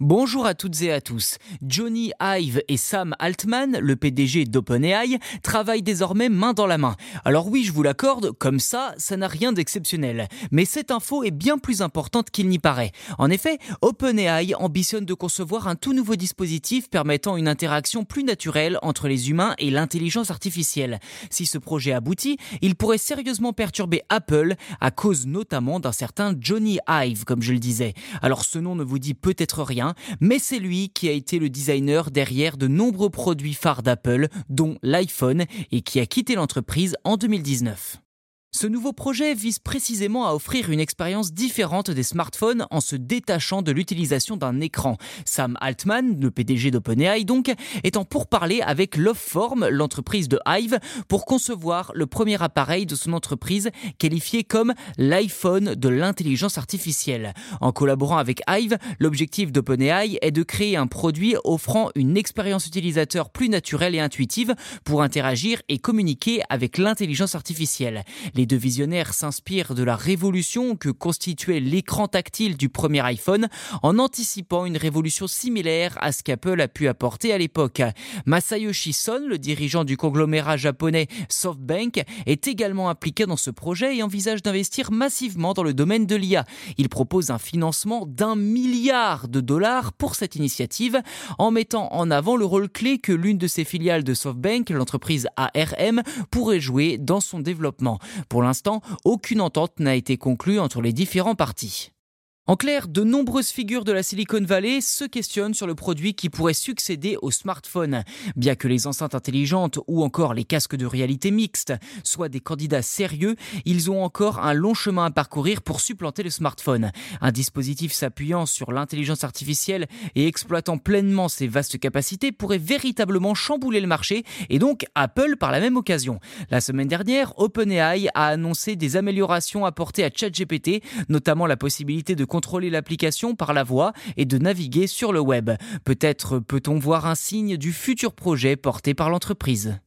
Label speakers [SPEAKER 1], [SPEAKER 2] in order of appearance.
[SPEAKER 1] Bonjour à toutes et à tous. Johnny Ive et Sam Altman, le PDG d'OpenAI, travaillent désormais main dans la main. Alors oui, je vous l'accorde, comme ça, ça n'a rien d'exceptionnel. Mais cette info est bien plus importante qu'il n'y paraît. En effet, OpenAI ambitionne de concevoir un tout nouveau dispositif permettant une interaction plus naturelle entre les humains et l'intelligence artificielle. Si ce projet aboutit, il pourrait sérieusement perturber Apple à cause notamment d'un certain Johnny Ive, comme je le disais. Alors ce nom ne vous dit peut-être rien mais c'est lui qui a été le designer derrière de nombreux produits phares d'Apple, dont l'iPhone, et qui a quitté l'entreprise en 2019. Ce nouveau projet vise précisément à offrir une expérience différente des smartphones en se détachant de l'utilisation d'un écran. Sam Altman, le PDG d'OpenAI donc, étant pour parler avec Loveform, l'entreprise de Hive, pour concevoir le premier appareil de son entreprise qualifié comme l'iPhone de l'intelligence artificielle. En collaborant avec Hive, l'objectif d'OpenAI est de créer un produit offrant une expérience utilisateur plus naturelle et intuitive pour interagir et communiquer avec l'intelligence artificielle. Deux visionnaires s'inspirent de la révolution que constituait l'écran tactile du premier iPhone en anticipant une révolution similaire à ce qu'Apple a pu apporter à l'époque. Masayoshi Son, le dirigeant du conglomérat japonais SoftBank, est également impliqué dans ce projet et envisage d'investir massivement dans le domaine de l'IA. Il propose un financement d'un milliard de dollars pour cette initiative en mettant en avant le rôle clé que l'une de ses filiales de SoftBank, l'entreprise ARM, pourrait jouer dans son développement. Pour l'instant, aucune entente n'a été conclue entre les différents partis. En clair, de nombreuses figures de la Silicon Valley se questionnent sur le produit qui pourrait succéder au smartphone. Bien que les enceintes intelligentes ou encore les casques de réalité mixte soient des candidats sérieux, ils ont encore un long chemin à parcourir pour supplanter le smartphone. Un dispositif s'appuyant sur l'intelligence artificielle et exploitant pleinement ses vastes capacités pourrait véritablement chambouler le marché et donc Apple par la même occasion. La semaine dernière, OpenAI a annoncé des améliorations apportées à ChatGPT, notamment la possibilité de contrôler l'application par la voix et de naviguer sur le web. Peut-être peut-on voir un signe du futur projet porté par l'entreprise.